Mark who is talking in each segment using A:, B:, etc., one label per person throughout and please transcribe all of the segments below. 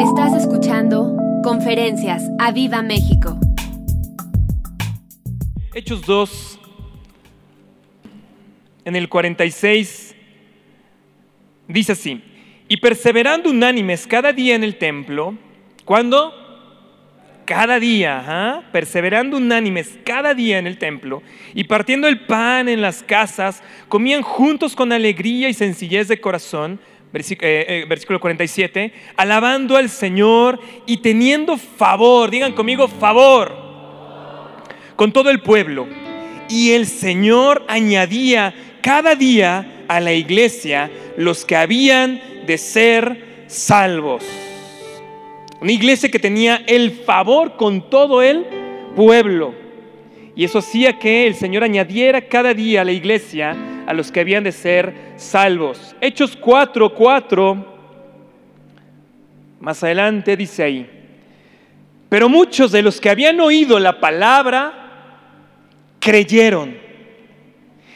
A: Estás escuchando Conferencias a Viva México.
B: Hechos 2, en el 46, dice así, y perseverando unánimes cada día en el templo, ¿cuándo? Cada día, perseverando unánimes cada día en el templo, y partiendo el pan en las casas, comían juntos con alegría y sencillez de corazón, versículo 47, alabando al Señor y teniendo favor, digan conmigo favor, con todo el pueblo. Y el Señor añadía cada día a la iglesia los que habían de ser salvos. Una iglesia que tenía el favor con todo el pueblo. Y eso hacía que el Señor añadiera cada día a la iglesia a los que habían de ser salvos. Hechos 4, 4, más adelante dice ahí, pero muchos de los que habían oído la palabra creyeron.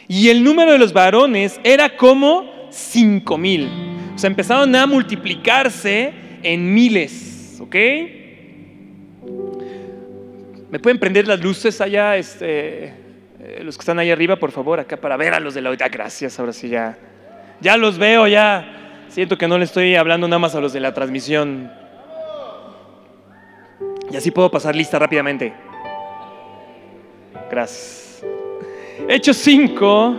B: Y el número de los varones era como cinco mil. O sea, empezaron a multiplicarse en miles, ¿ok? ¿Me pueden prender las luces allá? Este, eh, los que están ahí arriba, por favor, acá para ver a los de la audiencia. Gracias, ahora sí ya. Ya los veo, ya. Siento que no le estoy hablando nada más a los de la transmisión. Y así puedo pasar lista rápidamente. Gracias. Hechos 5,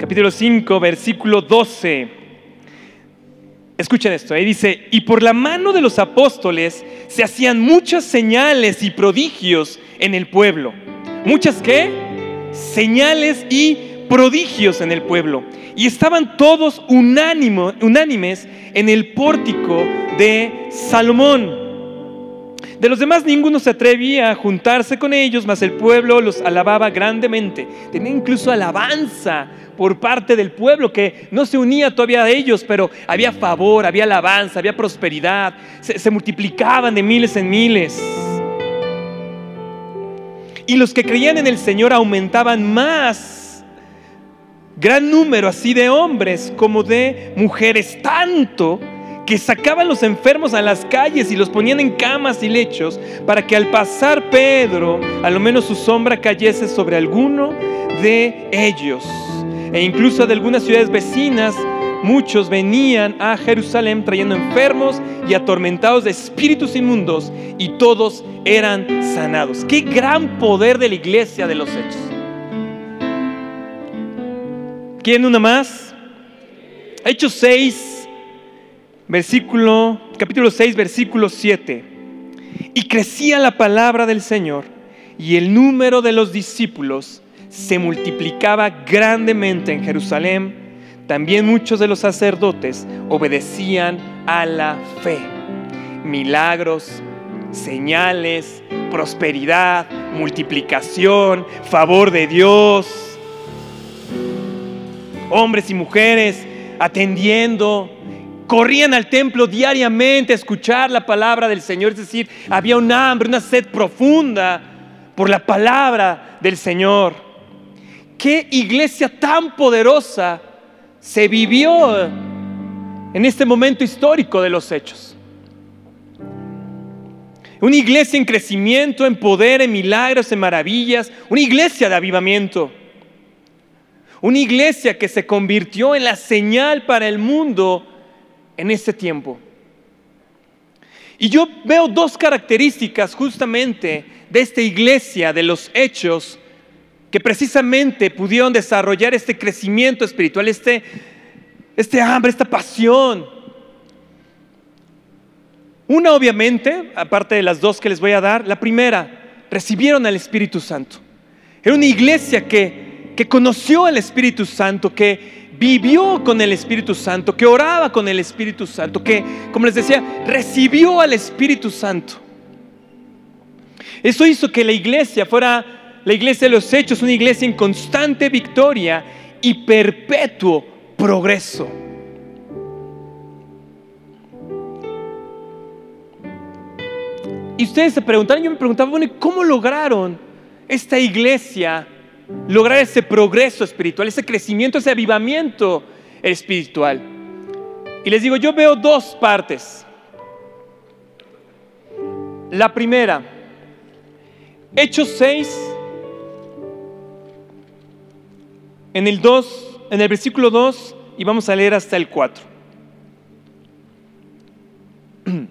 B: capítulo 5, versículo 12. Escuchen esto, ahí dice, y por la mano de los apóstoles se hacían muchas señales y prodigios en el pueblo. ¿Muchas qué? Señales y prodigios en el pueblo. Y estaban todos unánimes en el pórtico de Salomón. De los demás ninguno se atrevía a juntarse con ellos, mas el pueblo los alababa grandemente. Tenía incluso alabanza por parte del pueblo que no se unía todavía a ellos, pero había favor, había alabanza, había prosperidad, se, multiplicaban de miles en miles. Y los que creían en el Señor aumentaban más, gran número así de hombres como de mujeres, tanto que sacaban los enfermos a las calles y los ponían en camas y lechos para que al pasar Pedro, a lo menos su sombra cayese sobre alguno de ellos e incluso de algunas ciudades vecinas, muchos venían a Jerusalén trayendo enfermos y atormentados de espíritus inmundos y todos eran sanados. Qué gran poder de la iglesia de los hechos. ¿Quién una más? Hechos 6, versículo, capítulo 6, versículo 7. Y crecía la palabra del Señor y el número de los discípulos se multiplicaba grandemente en Jerusalén, también muchos de los sacerdotes obedecían a la fe. Milagros, señales, prosperidad, multiplicación, favor de Dios. Hombres y mujeres atendiendo, corrían al templo diariamente a escuchar la palabra del Señor, es decir, había un hambre, una sed profunda por la palabra del Señor qué iglesia tan poderosa se vivió en este momento histórico de los hechos. Una iglesia en crecimiento, en poder, en milagros, en maravillas. Una iglesia de avivamiento. Una iglesia que se convirtió en la señal para el mundo en este tiempo. Y yo veo dos características justamente de esta iglesia de los hechos que precisamente pudieron desarrollar este crecimiento espiritual, este, este hambre, esta pasión. Una obviamente, aparte de las dos que les voy a dar, la primera, recibieron al Espíritu Santo. Era una iglesia que, que conoció al Espíritu Santo, que vivió con el Espíritu Santo, que oraba con el Espíritu Santo, que, como les decía, recibió al Espíritu Santo. Eso hizo que la iglesia fuera la iglesia de los hechos, una iglesia en constante victoria y perpetuo progreso. Y ustedes se preguntaron, yo me preguntaba, bueno, ¿cómo lograron esta iglesia lograr ese progreso espiritual, ese crecimiento, ese avivamiento espiritual? Y les digo, yo veo dos partes. La primera, Hechos 6, en el 2, en el versículo 2, y vamos a leer hasta el 4.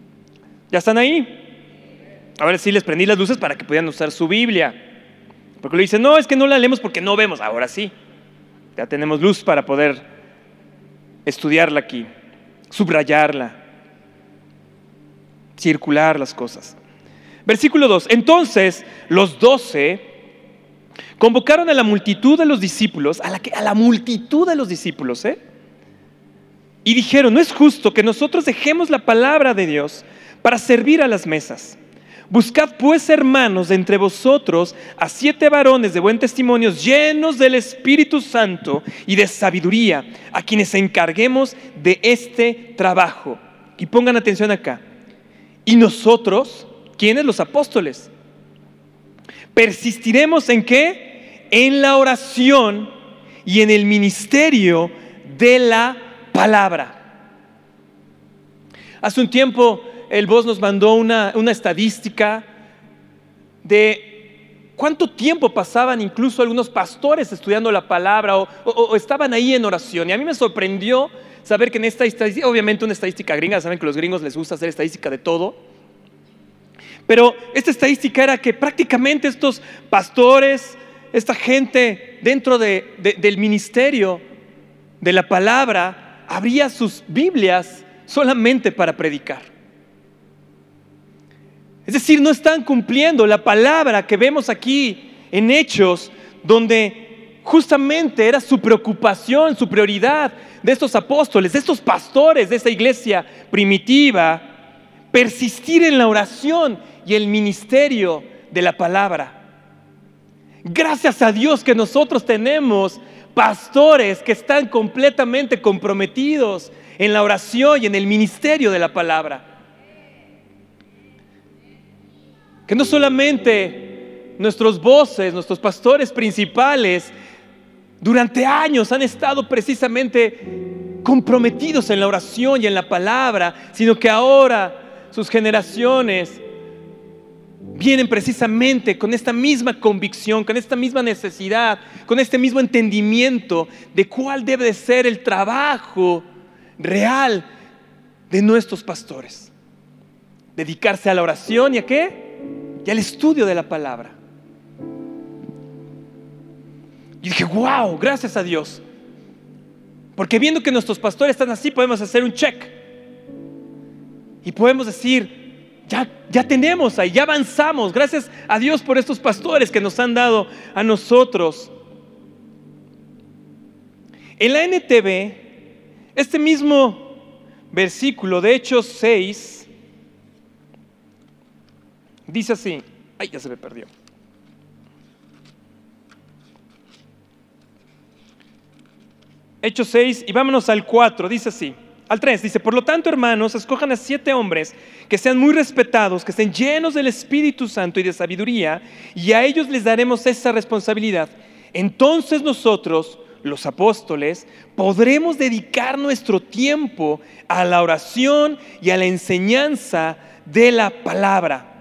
B: ¿Ya están ahí? Ahora sí les prendí las luces para que pudieran usar su Biblia. Porque le dicen, no, es que no la leemos porque no vemos. Ahora sí, ya tenemos luz para poder estudiarla aquí, subrayarla, circular las cosas. Versículo 2. Entonces los doce convocaron a la multitud de los discípulos, a la, a la multitud de los discípulos, ¿eh? Y dijeron, no es justo que nosotros dejemos la palabra de Dios para servir a las mesas. Buscad pues, hermanos, entre vosotros a siete varones de buen testimonio, llenos del Espíritu Santo y de sabiduría, a quienes encarguemos de este trabajo. Y pongan atención acá. Y nosotros, ¿quiénes? Los apóstoles. Persistiremos en qué? En la oración y en el ministerio de la palabra. Hace un tiempo el voz nos mandó una, estadística de cuánto tiempo pasaban incluso algunos pastores estudiando la palabra o, estaban ahí en oración. Y a mí me sorprendió saber que en esta estadística, obviamente una estadística gringa, saben que a los gringos les gusta hacer estadística de todo, pero esta estadística era que prácticamente estos pastores, esta gente dentro del ministerio de la palabra, abría sus Biblias solamente para predicar. Es decir, no están cumpliendo la palabra que vemos aquí en Hechos, donde justamente era su preocupación, su prioridad de estos apóstoles, de estos pastores de esta iglesia primitiva, persistir en la oración y el ministerio de la palabra. Gracias a Dios que nosotros tenemos pastores que están completamente comprometidos en la oración y en el ministerio de la palabra. Que no solamente nuestros voces, nuestros pastores principales, durante años han estado precisamente comprometidos en la oración y en la palabra, sino que ahora sus generaciones vienen precisamente con esta misma convicción, con esta misma necesidad, con este mismo entendimiento de cuál debe de ser el trabajo real de nuestros pastores. Dedicarse a la oración y a qué? Y al estudio de la palabra. Y dije, wow, gracias a Dios. Porque viendo que nuestros pastores están así, podemos hacer un check. Y podemos decir, ya, ya tenemos ahí, ya avanzamos. Gracias a Dios por estos pastores que nos han dado a nosotros. En la NTV, este mismo versículo de Hechos 6, Dice así, ay, ya se me perdió. Hechos 6 y vámonos al 4, dice así. Al 3 dice, por lo tanto, hermanos, escojan a siete hombres que sean muy respetados, que estén llenos del Espíritu Santo y de sabiduría, y a ellos les daremos esa responsabilidad. Entonces nosotros, los apóstoles, podremos dedicar nuestro tiempo a la oración y a la enseñanza de la palabra.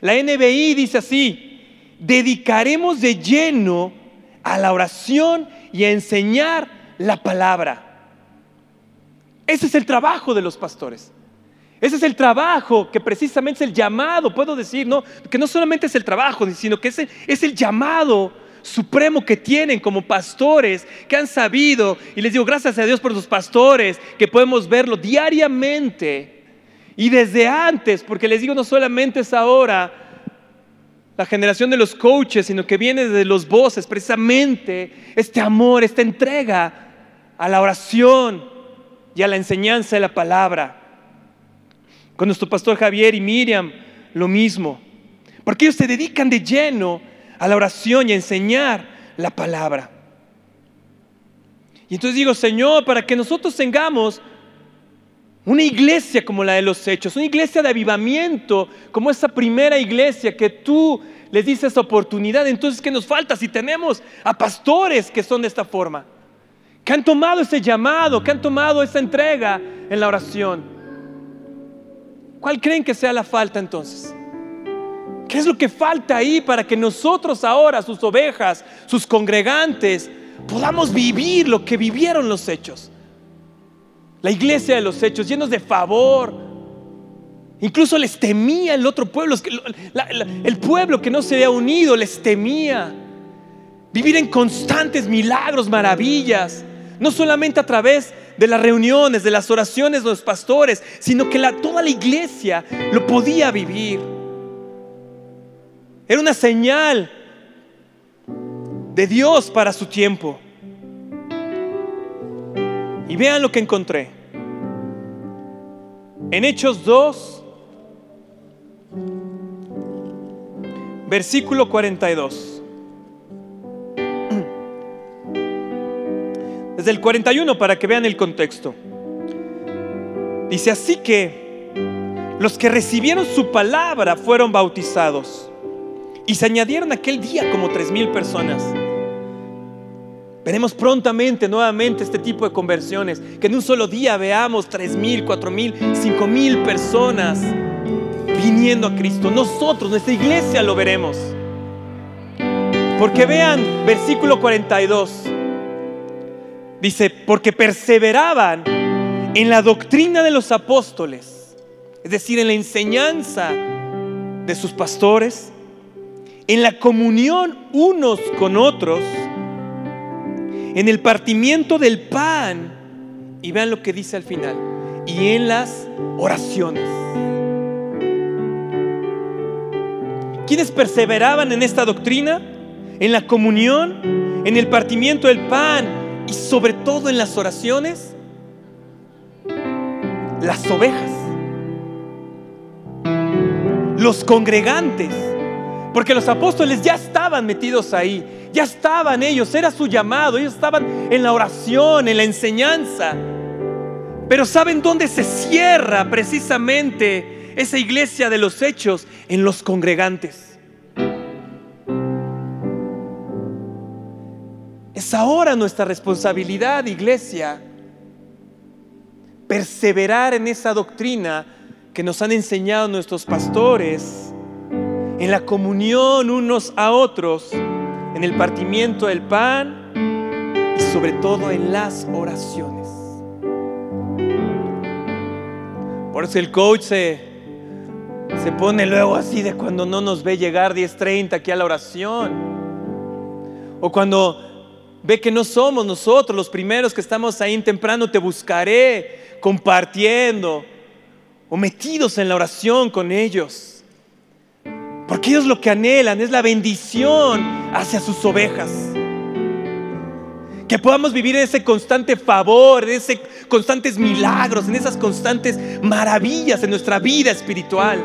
B: La NBI dice así, dedicaremos de lleno a la oración y a enseñar la palabra. Ese es el trabajo de los pastores. Ese es el trabajo que precisamente es el llamado, puedo decir, ¿no? que no solamente es el trabajo, sino que es el, es el llamado supremo que tienen como pastores, que han sabido, y les digo gracias a Dios por los pastores, que podemos verlo diariamente y desde antes, porque les digo, no solamente es ahora la generación de los coaches, sino que viene de los voces, precisamente este amor, esta entrega a la oración y a la enseñanza de la palabra. Con nuestro pastor Javier y Miriam, lo mismo. Porque ellos se dedican de lleno a la oración y a enseñar la palabra. Y entonces digo, Señor, para que nosotros tengamos una iglesia como la de los hechos, una iglesia de avivamiento, como esa primera iglesia que tú les dices oportunidad. Entonces, ¿qué nos falta si tenemos a pastores que son de esta forma? que han tomado ese llamado, que han tomado esa entrega en la oración. ¿Cuál creen que sea la falta entonces? ¿Qué es lo que falta ahí para que nosotros ahora, sus ovejas, sus congregantes, podamos vivir lo que vivieron los hechos? La iglesia de los hechos, llenos de favor. Incluso les temía el otro pueblo, el pueblo que no se había unido les temía. Vivir en constantes milagros, maravillas, no solamente a través de las reuniones, de las oraciones de los pastores, sino que toda la iglesia lo podía vivir. Era una señal de Dios para su tiempo. Y vean lo que encontré. En Hechos 2, versículo 42. Desde el 41 para que vean el contexto. Dice así que los que recibieron su palabra fueron bautizados y se añadieron aquel día como tres mil personas. Veremos prontamente nuevamente este tipo de conversiones, que en un solo día veamos tres mil, cuatro mil, cinco mil personas viniendo a Cristo. Nosotros, nuestra iglesia lo veremos. Porque vean versículo 42. Dice, porque perseveraban en la doctrina de los apóstoles, es decir, en la enseñanza de sus pastores, en la comunión unos con otros, en el partimiento del pan. Y vean lo que dice al final. Y en las oraciones. ¿Quiénes perseveraban en esta doctrina? En la comunión, en el partimiento del pan y sobre todo en las oraciones. Las ovejas. Los congregantes. Porque los apóstoles ya estaban metidos ahí. Ya estaban ellos, era su llamado, ellos estaban en la oración, en la enseñanza. Pero ¿saben dónde se cierra precisamente esa iglesia de los hechos? En los congregantes. Es ahora nuestra responsabilidad, iglesia, perseverar en esa doctrina que nos han enseñado nuestros pastores, en la comunión unos a otros en el partimiento del pan y sobre todo en las oraciones. Por eso el coach se, se pone luego así de cuando no nos ve llegar 10.30 aquí a la oración. O cuando ve que no somos nosotros los primeros que estamos ahí temprano, te buscaré compartiendo o metidos en la oración con ellos. Porque ellos lo que anhelan es la bendición hacia sus ovejas. Que podamos vivir en ese constante favor, en esos constantes milagros, en esas constantes maravillas en nuestra vida espiritual.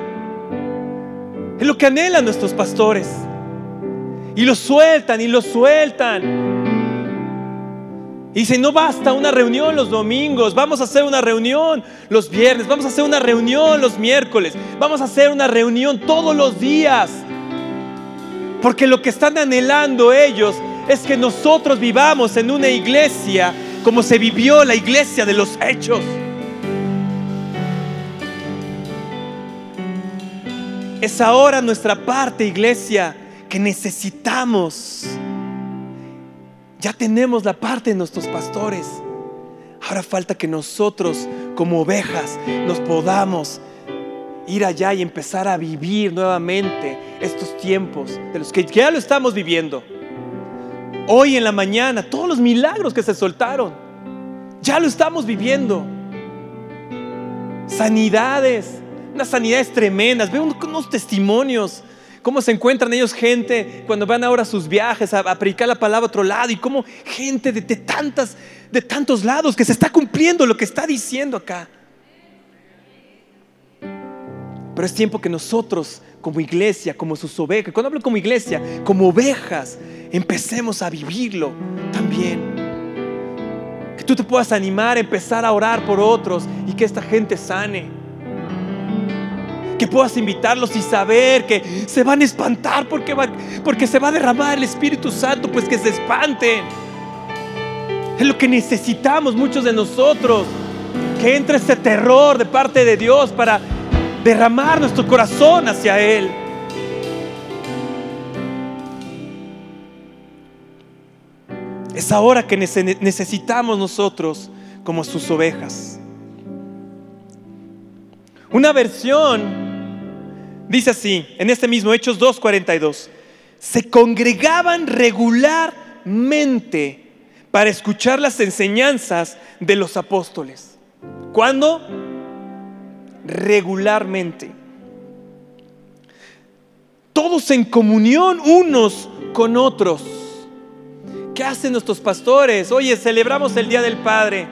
B: Es lo que anhelan nuestros pastores. Y lo sueltan y lo sueltan. Y dice, no basta una reunión los domingos, vamos a hacer una reunión los viernes, vamos a hacer una reunión los miércoles, vamos a hacer una reunión todos los días. Porque lo que están anhelando ellos es que nosotros vivamos en una iglesia como se vivió la iglesia de los hechos. Es ahora nuestra parte, iglesia, que necesitamos ya tenemos la parte de nuestros pastores. Ahora falta que nosotros como ovejas nos podamos ir allá y empezar a vivir nuevamente estos tiempos de los que ya lo estamos viviendo. Hoy en la mañana, todos los milagros que se soltaron, ya lo estamos viviendo. Sanidades, unas sanidades tremendas. Veo unos testimonios cómo se encuentran ellos gente cuando van ahora a sus viajes a, predicar la palabra a otro lado y cómo gente de, tantas, de tantos lados que se está cumpliendo lo que está diciendo acá. Pero es tiempo que nosotros como iglesia, como sus ovejas, cuando hablo como iglesia, como ovejas, empecemos a vivirlo también. Que tú te puedas animar a empezar a orar por otros y que esta gente sane que puedas invitarlos y saber que se van a espantar porque, porque se va a derramar el Espíritu Santo, pues que se espanten. Es lo que necesitamos muchos de nosotros. Que entre ese terror de parte de Dios para derramar nuestro corazón hacia Él. Es ahora que necesitamos nosotros como sus ovejas. Una versión dice así, en este mismo Hechos 2.42, se congregaban regularmente para escuchar las enseñanzas de los apóstoles. ¿Cuándo? Regularmente. Todos en comunión unos con otros. ¿Qué hacen nuestros pastores? Oye, celebramos el Día del Padre.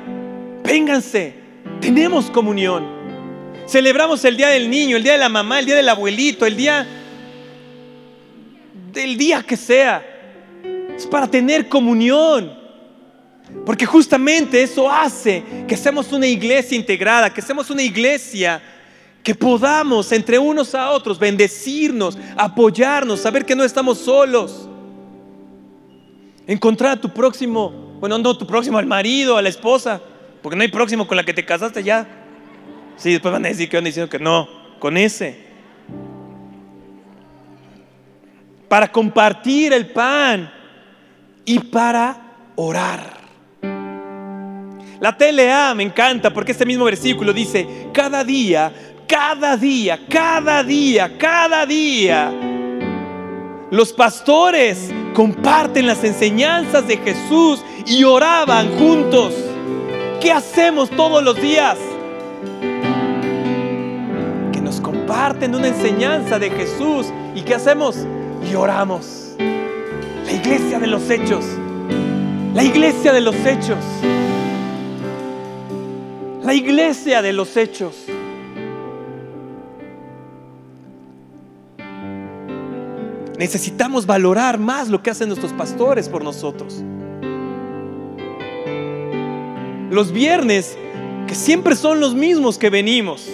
B: Vénganse, tenemos comunión. Celebramos el Día del Niño, el Día de la Mamá, el Día del Abuelito, el Día del día que sea. Es para tener comunión. Porque justamente eso hace que seamos una iglesia integrada, que seamos una iglesia que podamos entre unos a otros bendecirnos, apoyarnos, saber que no estamos solos. Encontrar a tu próximo, bueno, no tu próximo, al marido, a la esposa, porque no hay próximo con la que te casaste ya. Sí, después van a decir que van diciendo que no, con ese. Para compartir el pan y para orar. La TLA me encanta porque este mismo versículo dice, cada día, cada día, cada día, cada día, los pastores comparten las enseñanzas de Jesús y oraban juntos. ¿Qué hacemos todos los días? Comparten una enseñanza de Jesús. ¿Y qué hacemos? Y oramos. La iglesia de los hechos. La iglesia de los hechos. La iglesia de los hechos. Necesitamos valorar más lo que hacen nuestros pastores por nosotros. Los viernes, que siempre son los mismos que venimos.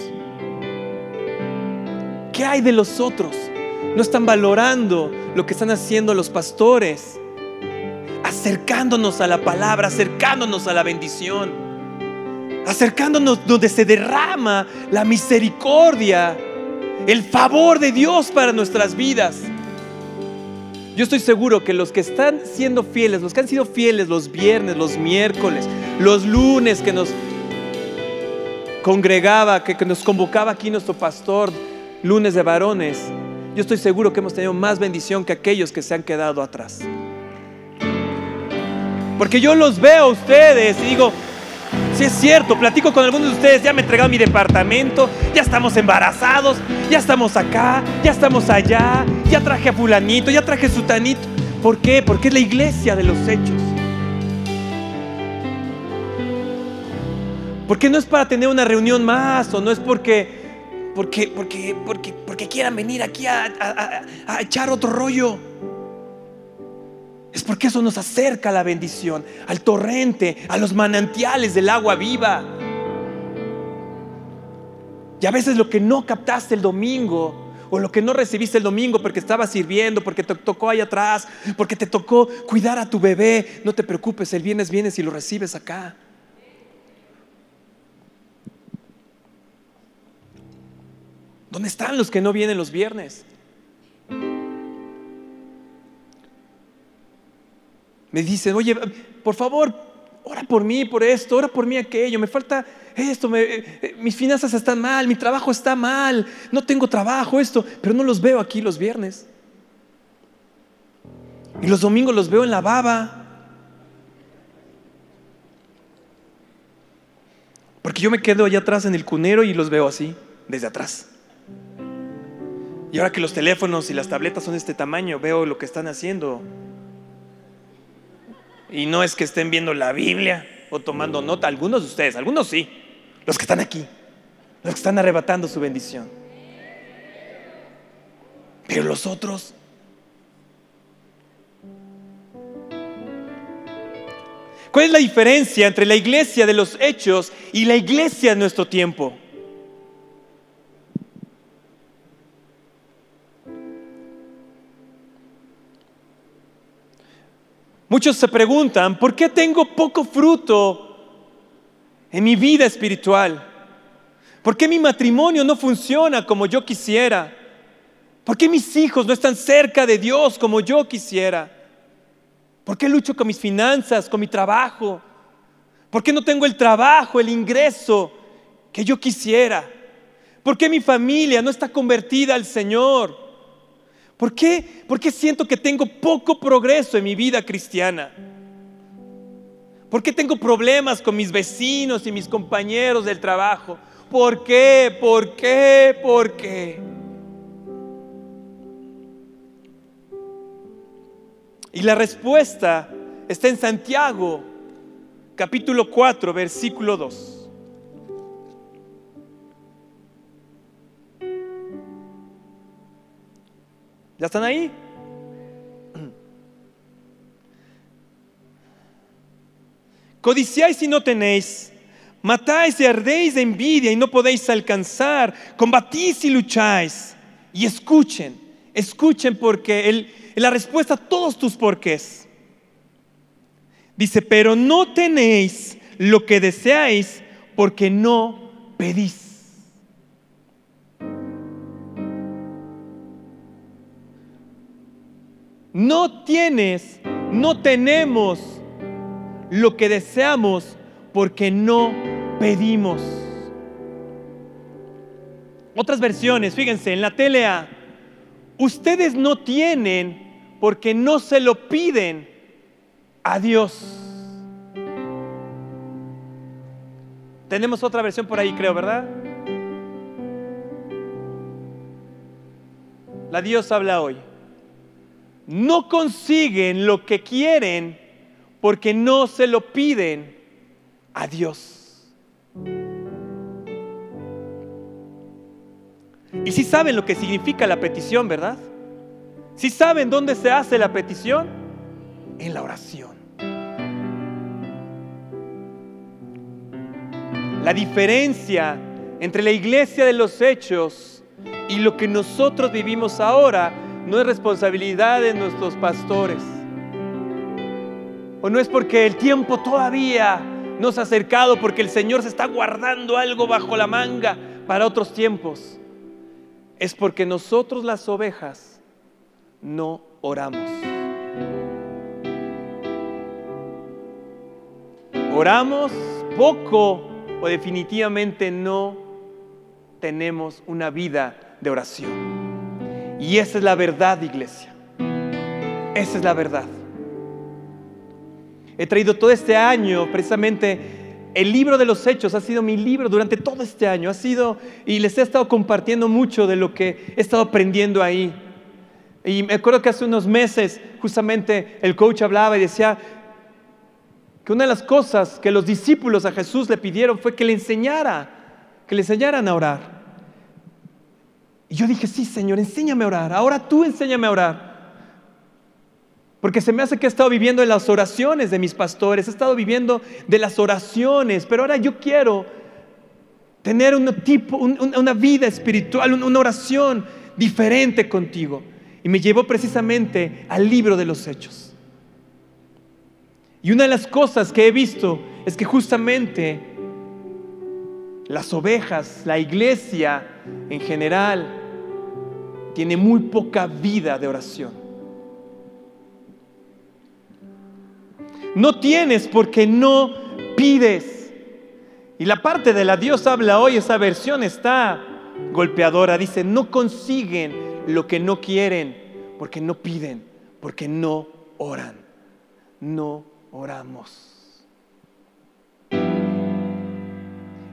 B: ¿Qué hay de los otros? No están valorando lo que están haciendo los pastores, acercándonos a la palabra, acercándonos a la bendición, acercándonos donde se derrama la misericordia, el favor de Dios para nuestras vidas. Yo estoy seguro que los que están siendo fieles, los que han sido fieles los viernes, los miércoles, los lunes que nos congregaba, que, nos convocaba aquí nuestro pastor, lunes de varones, yo estoy seguro que hemos tenido más bendición que aquellos que se han quedado atrás. Porque yo los veo a ustedes y digo, si es cierto, platico con algunos de ustedes, ya me entregaron mi departamento, ya estamos embarazados, ya estamos acá, ya estamos allá, ya traje a fulanito, ya traje a sutanito. ¿Por qué? Porque es la iglesia de los hechos. Porque no es para tener una reunión más o no es porque, porque, porque, porque, porque quieran venir aquí a, echar otro rollo. Es porque eso nos acerca a la bendición, al torrente, a los manantiales del agua viva. Y a veces lo que no captaste el domingo, o lo que no recibiste el domingo porque estabas sirviendo, porque te tocó ahí atrás, porque te tocó cuidar a tu bebé, no te preocupes, el viernes vienes y lo recibes acá. ¿Dónde están los que no vienen los viernes? Me dicen, oye, por favor, ora por mí, por esto, ora por mí aquello, me falta esto, eh, eh, mis finanzas están mal, mi trabajo está mal, no tengo trabajo, esto, pero no los veo aquí los viernes. Y los domingos los veo en la baba. Porque yo me quedo allá atrás en el cunero y los veo así, desde atrás. Y ahora que los teléfonos y las tabletas son de este tamaño, veo lo que están haciendo. Y no es que estén viendo la Biblia o tomando nota, algunos de ustedes, algunos sí, los que están aquí, los que están arrebatando su bendición. Pero los otros... ¿Cuál es la diferencia entre la iglesia de los hechos y la iglesia de nuestro tiempo? Muchos se preguntan, ¿por qué tengo poco fruto en mi vida espiritual? ¿Por qué mi matrimonio no funciona como yo quisiera? ¿Por qué mis hijos no están cerca de Dios como yo quisiera? ¿Por qué lucho con mis finanzas, con mi trabajo? ¿Por qué no tengo el trabajo, el ingreso que yo quisiera? ¿Por qué mi familia no está convertida al Señor? ¿Por qué, ¿Por qué siento que tengo poco progreso en mi vida cristiana? ¿Por qué tengo problemas con mis vecinos y mis compañeros del trabajo? ¿Por qué? ¿Por qué? ¿Por qué? Y la respuesta está en Santiago, capítulo 4, versículo 2. ¿Ya están ahí? Codiciáis y no tenéis, matáis y ardéis de envidia y no podéis alcanzar, combatís y lucháis. Y escuchen, escuchen porque el, la respuesta a todos tus porqués. Dice, pero no tenéis lo que deseáis porque no pedís. No tienes, no tenemos lo que deseamos porque no pedimos. Otras versiones, fíjense, en la TLA, ustedes no tienen porque no se lo piden a Dios. Tenemos otra versión por ahí, creo, ¿verdad? La Dios habla hoy no consiguen lo que quieren porque no se lo piden a Dios. Y si saben lo que significa la petición, ¿verdad? Si saben dónde se hace la petición, en la oración. La diferencia entre la iglesia de los hechos y lo que nosotros vivimos ahora no es responsabilidad de nuestros pastores. O no es porque el tiempo todavía nos ha acercado, porque el Señor se está guardando algo bajo la manga para otros tiempos. Es porque nosotros las ovejas no oramos. Oramos poco o definitivamente no tenemos una vida de oración. Y esa es la verdad, iglesia. Esa es la verdad. He traído todo este año, precisamente, el libro de los hechos ha sido mi libro durante todo este año. Ha sido, y les he estado compartiendo mucho de lo que he estado aprendiendo ahí. Y me acuerdo que hace unos meses, justamente, el coach hablaba y decía que una de las cosas que los discípulos a Jesús le pidieron fue que le enseñara, que le enseñaran a orar. Y yo dije, sí, Señor, enséñame a orar. Ahora tú enséñame a orar. Porque se me hace que he estado viviendo de las oraciones de mis pastores, he estado viviendo de las oraciones, pero ahora yo quiero tener un tipo, una vida espiritual, una oración diferente contigo. Y me llevó precisamente al libro de los hechos. Y una de las cosas que he visto es que justamente las ovejas, la iglesia en general, tiene muy poca vida de oración. No tienes porque no pides. Y la parte de la Dios habla hoy, esa versión está golpeadora. Dice, no consiguen lo que no quieren porque no piden, porque no oran. No oramos.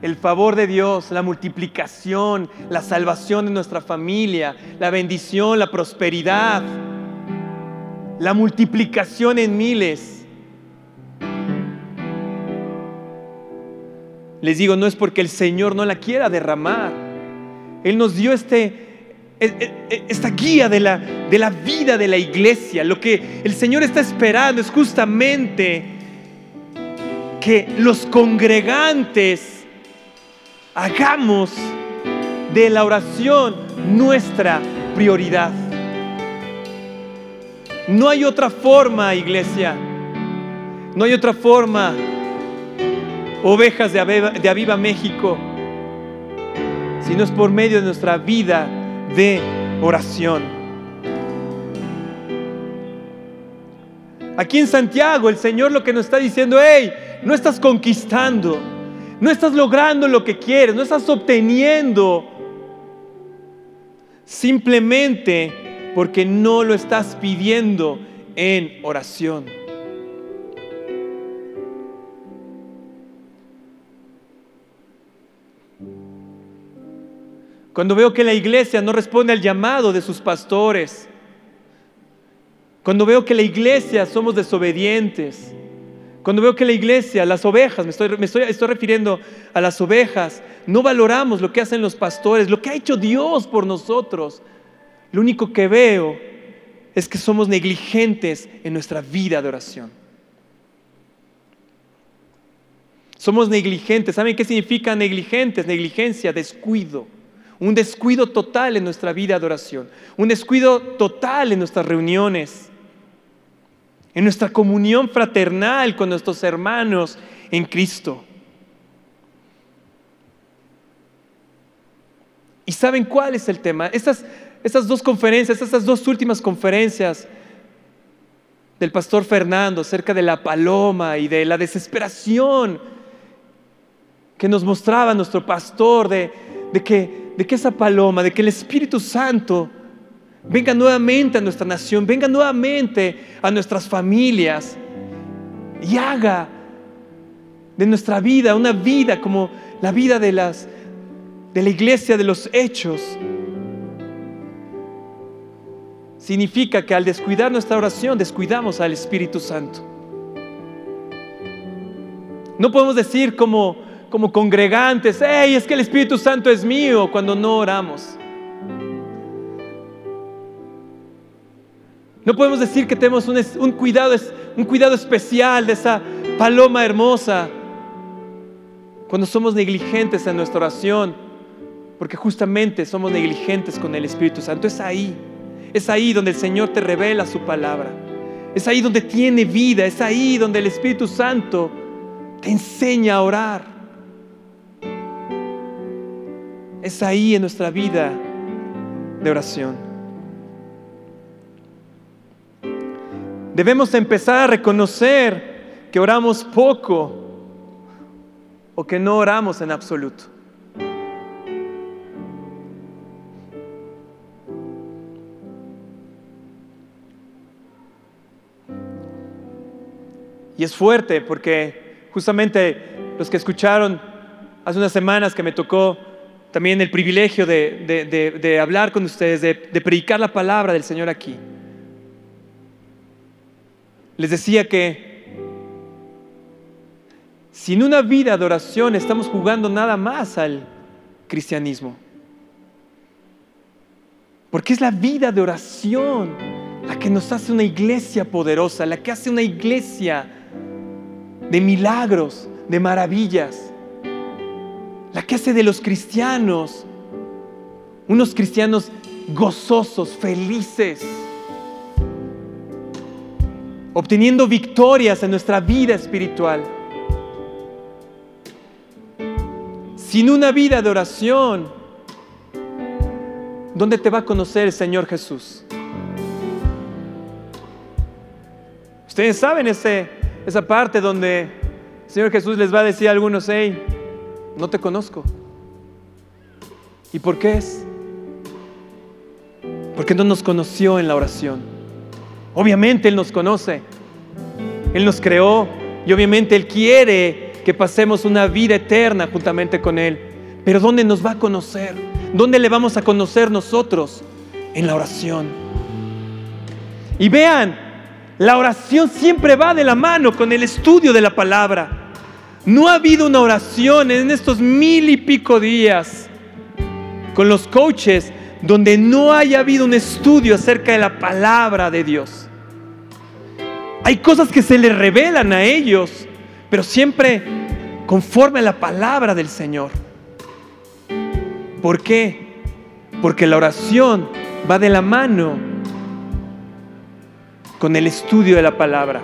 B: El favor de Dios, la multiplicación, la salvación de nuestra familia, la bendición, la prosperidad, la multiplicación en miles. Les digo, no es porque el Señor no la quiera derramar. Él nos dio este, e, e, e, esta guía de la, de la vida de la iglesia. Lo que el Señor está esperando es justamente que los congregantes hagamos de la oración nuestra prioridad. No hay otra forma, iglesia. No hay otra forma, ovejas de Aviva, de Aviva México, si no es por medio de nuestra vida de oración. Aquí en Santiago el Señor lo que nos está diciendo, hey, no estás conquistando, no estás logrando lo que quieres, no estás obteniendo simplemente porque no lo estás pidiendo en oración. Cuando veo que la iglesia no responde al llamado de sus pastores, cuando veo que la iglesia somos desobedientes, cuando veo que la iglesia, las ovejas, me estoy, me estoy, estoy refiriendo a las ovejas, no valoramos lo que hacen los pastores, lo que ha hecho Dios por nosotros. Lo único que veo es que somos negligentes en nuestra vida de oración. Somos negligentes. ¿Saben qué significa negligentes? Negligencia, descuido. Un descuido total en nuestra vida de oración. Un descuido total en nuestras reuniones. En nuestra comunión fraternal con nuestros hermanos en Cristo. ¿Y saben cuál es el tema? Estas, dos conferencias, estas dos últimas conferencias del pastor Fernando acerca de la paloma y de la desesperación que nos mostraba nuestro pastor de, de que de que esa paloma, de que el Espíritu Santo venga nuevamente a nuestra nación, venga nuevamente a nuestras familias y haga de nuestra vida una vida como la vida de las de la iglesia de los hechos. Significa que al descuidar nuestra oración descuidamos al Espíritu Santo. No podemos decir como como congregantes, hey, es que el Espíritu Santo es mío cuando no oramos. No podemos decir que tenemos un, cuidado, un cuidado especial de esa paloma hermosa cuando somos negligentes en nuestra oración, porque justamente somos negligentes con el Espíritu Santo. Es ahí, es ahí donde el Señor te revela su palabra. Es ahí donde tiene vida, es ahí donde el Espíritu Santo te enseña a orar. es ahí en nuestra vida de oración. Debemos empezar a reconocer que oramos poco o que no oramos en absoluto. Y es fuerte porque justamente los que escucharon hace unas semanas que me tocó también el privilegio de, hablar con ustedes, de, predicar la palabra del Señor aquí. Les decía que sin una vida de oración estamos jugando nada más al cristianismo. Porque es la vida de oración la que nos hace una iglesia poderosa, la que hace una iglesia de milagros, de maravillas la que hace de los cristianos unos cristianos gozosos, felices, obteniendo victorias en nuestra vida espiritual. Sin una vida de oración, ¿dónde te va a conocer el Señor Jesús? Ustedes saben ese, esa parte donde el Señor Jesús les va a decir a algunos, hey, no te conozco. ¿Y por qué es? Porque no nos conoció en la oración. Obviamente Él nos conoce. Él nos creó y obviamente Él quiere que pasemos una vida eterna juntamente con Él. Pero ¿dónde nos va a conocer? ¿Dónde le vamos a conocer nosotros? En la oración. Y vean, la oración siempre va de la mano con el estudio de la palabra. No ha habido una oración en estos mil y pico días con los coaches donde no haya habido un estudio acerca de la palabra de Dios. Hay cosas que se les revelan a ellos, pero siempre conforme a la palabra del Señor. ¿Por qué? Porque la oración va de la mano con el estudio de la palabra.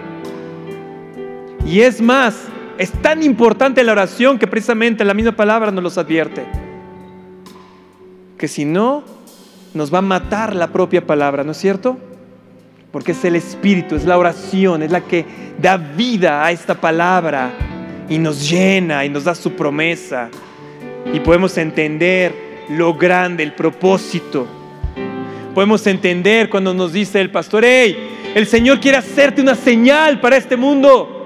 B: Y es más, es tan importante la oración que precisamente la misma palabra nos los advierte. Que si no, nos va a matar la propia palabra, ¿no es cierto? Porque es el Espíritu, es la oración, es la que da vida a esta palabra y nos llena y nos da su promesa. Y podemos entender lo grande, el propósito. Podemos entender cuando nos dice el pastor, hey, el Señor quiere hacerte una señal para este mundo.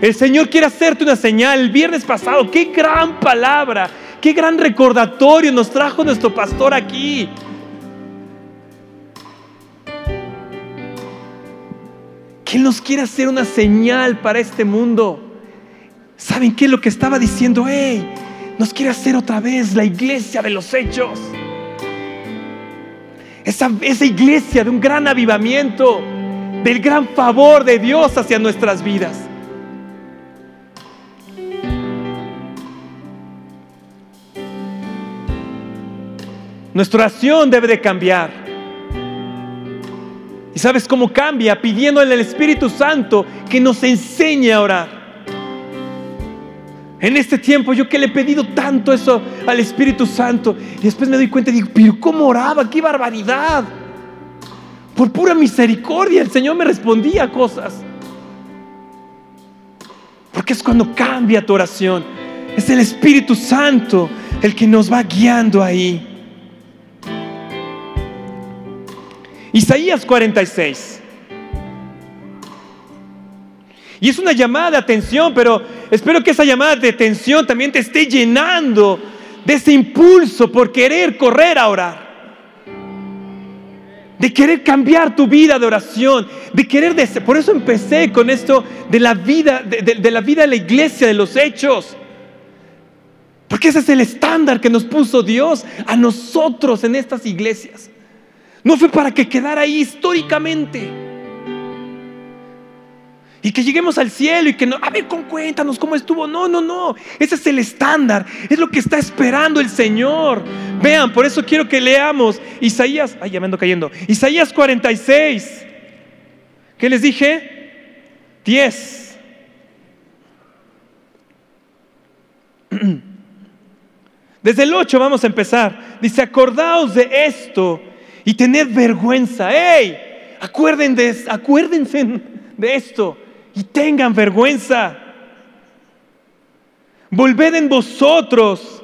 B: El Señor quiere hacerte una señal. El viernes pasado, qué gran palabra, qué gran recordatorio nos trajo nuestro pastor aquí. Que Él nos quiere hacer una señal para este mundo. ¿Saben qué es lo que estaba diciendo? Hey, nos quiere hacer otra vez la iglesia de los hechos. Esa, esa iglesia de un gran avivamiento, del gran favor de Dios hacia nuestras vidas. Nuestra oración debe de cambiar. ¿Y sabes cómo cambia? Pidiéndole al Espíritu Santo que nos enseñe a orar. En este tiempo yo que le he pedido tanto eso al Espíritu Santo y después me doy cuenta y digo, pero ¿cómo oraba? ¡Qué barbaridad! Por pura misericordia el Señor me respondía cosas. Porque es cuando cambia tu oración. Es el Espíritu Santo el que nos va guiando ahí. Isaías 46. Y es una llamada de atención, pero espero que esa llamada de atención también te esté llenando de ese impulso por querer correr a orar. De querer cambiar tu vida de oración, de querer, por eso empecé con esto de la vida, de la vida de la iglesia, de los hechos. Porque ese es el estándar que nos puso Dios a nosotros en estas iglesias. No fue para que quedara ahí históricamente. Y que lleguemos al cielo y que no, a ver, con cuéntanos cómo estuvo. No, no, no. Ese es el estándar. Es lo que está esperando el Señor. Vean, por eso quiero que leamos Isaías. Ay, ya me ando cayendo. Isaías 46. ¿Qué les dije? 10. Desde el 8 vamos a empezar. Dice, acordaos de esto y tened vergüenza. ¡Ey! Acuérdense, acuérdense de esto y tengan vergüenza. Volved en vosotros,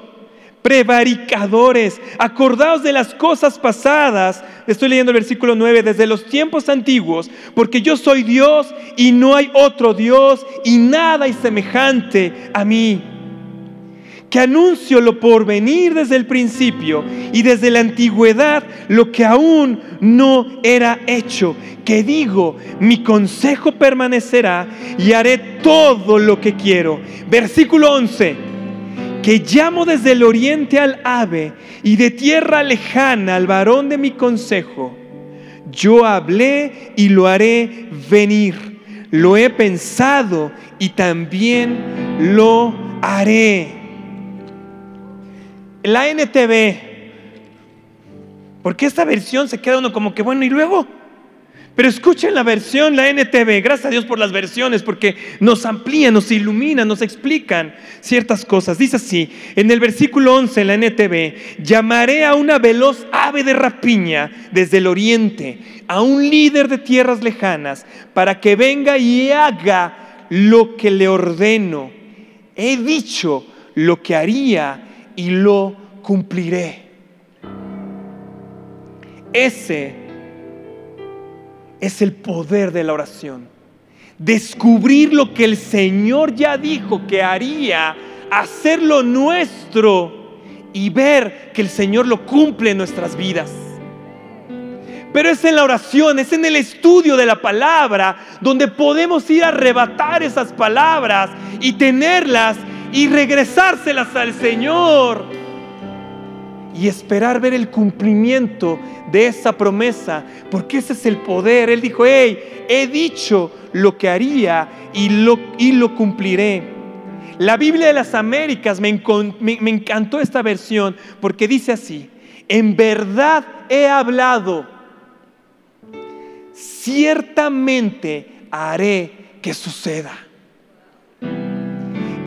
B: prevaricadores, acordaos de las cosas pasadas. Estoy leyendo el versículo 9, desde los tiempos antiguos, porque yo soy Dios y no hay otro Dios y nada es semejante a mí que anuncio lo por venir desde el principio y desde la antigüedad lo que aún no era hecho, que digo, mi consejo permanecerá y haré todo lo que quiero. Versículo 11, que llamo desde el oriente al ave y de tierra lejana al varón de mi consejo. Yo hablé y lo haré venir. Lo he pensado y también lo haré la NTV, porque esta versión se queda uno como que bueno, y luego, pero escuchen la versión, la NTV, gracias a Dios por las versiones, porque nos amplían, nos iluminan, nos explican ciertas cosas. Dice así, en el versículo 11, la NTV, llamaré a una veloz ave de rapiña desde el oriente, a un líder de tierras lejanas, para que venga y haga lo que le ordeno. He dicho lo que haría y lo cumpliré. Ese es el poder de la oración. Descubrir lo que el Señor ya dijo que haría, hacerlo nuestro y ver que el Señor lo cumple en nuestras vidas. Pero es en la oración, es en el estudio de la palabra donde podemos ir a arrebatar esas palabras y tenerlas y regresárselas al Señor y esperar ver el cumplimiento de esa promesa, porque ese es el poder. Él dijo, hey, he dicho lo que haría y lo, y lo cumpliré. La Biblia de las Américas me, me encantó esta versión porque dice así, en verdad he hablado, ciertamente haré que suceda.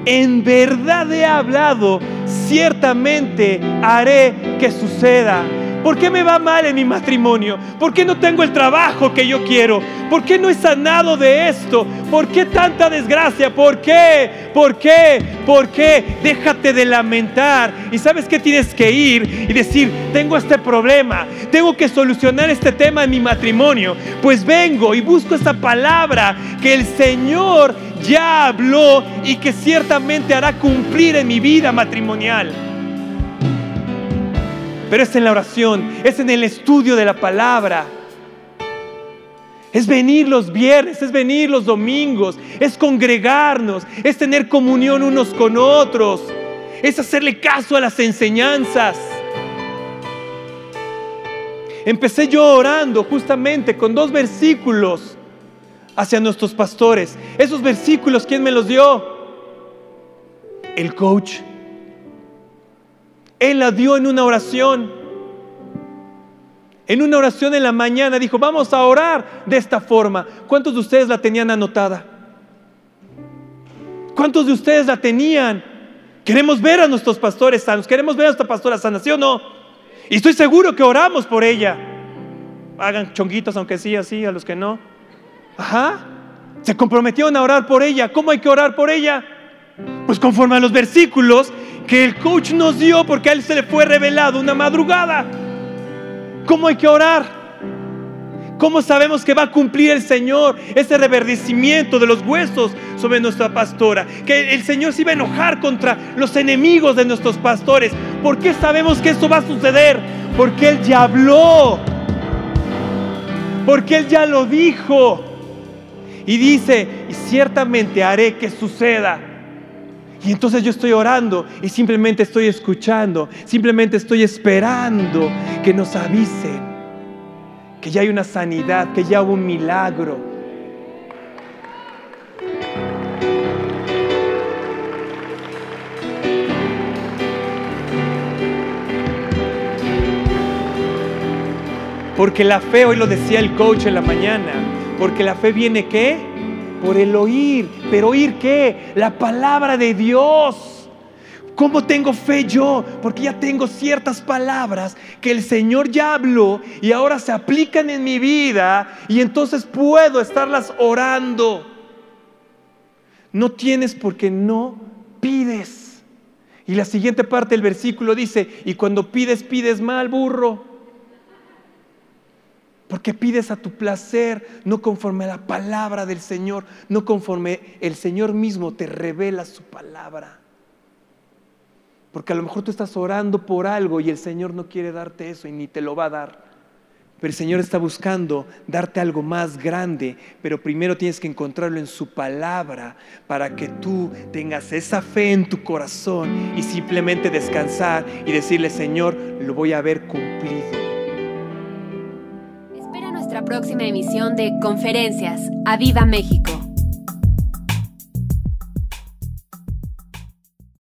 B: En verdad he hablado, ciertamente haré que suceda. ¿Por qué me va mal en mi matrimonio? ¿Por qué no tengo el trabajo que yo quiero? ¿Por qué no he sanado de esto? ¿Por qué tanta desgracia? ¿Por qué? ¿Por qué? ¿Por qué? Déjate de lamentar. ¿Y sabes qué tienes que ir y decir, tengo este problema, tengo que solucionar este tema en mi matrimonio? Pues vengo y busco esa palabra que el Señor ya habló y que ciertamente hará cumplir en mi vida matrimonial pero es en la oración, es en el estudio de la palabra. Es venir los viernes, es venir los domingos, es congregarnos, es tener comunión unos con otros, es hacerle caso a las enseñanzas. Empecé yo orando justamente con dos versículos hacia nuestros pastores. Esos versículos, ¿quién me los dio? El coach. Él la dio en una oración. En una oración en la mañana dijo, vamos a orar de esta forma. ¿Cuántos de ustedes la tenían anotada? ¿Cuántos de ustedes la tenían? Queremos ver a nuestros pastores sanos, queremos ver a nuestra pastora sana, ¿sí o no? Y estoy seguro que oramos por ella. Hagan chonguitos, aunque sí, así, a los que no. Ajá. Se comprometieron a orar por ella. ¿Cómo hay que orar por ella? Pues conforme a los versículos que el coach nos dio porque a él se le fue revelado una madrugada. ¿Cómo hay que orar? ¿Cómo sabemos que va a cumplir el Señor ese reverdecimiento de los huesos sobre nuestra pastora? Que el Señor se iba a enojar contra los enemigos de nuestros pastores. ¿Por qué sabemos que esto va a suceder? Porque Él ya habló. Porque Él ya lo dijo. Y dice, y ciertamente haré que suceda. Y entonces yo estoy orando y simplemente estoy escuchando, simplemente estoy esperando que nos avisen que ya hay una sanidad, que ya hubo un milagro. Porque la fe, hoy lo decía el coach en la mañana, porque la fe viene qué? por el oír. ¿Pero oír qué? La palabra de Dios. ¿Cómo tengo fe yo? Porque ya tengo ciertas palabras que el Señor ya habló y ahora se aplican en mi vida y entonces puedo estarlas orando. No tienes porque no pides. Y la siguiente parte del versículo dice, y cuando pides, pides mal, burro. Porque pides a tu placer, no conforme a la palabra del Señor, no conforme el Señor mismo te revela su palabra. Porque a lo mejor tú estás orando por algo y el Señor no quiere darte eso y ni te lo va a dar. Pero el Señor está buscando darte algo más grande, pero primero tienes que encontrarlo en su palabra para que tú tengas esa fe en tu corazón y simplemente descansar y decirle, Señor, lo voy a ver cumplido
A: próxima emisión de Conferencias. ¡A Viva México!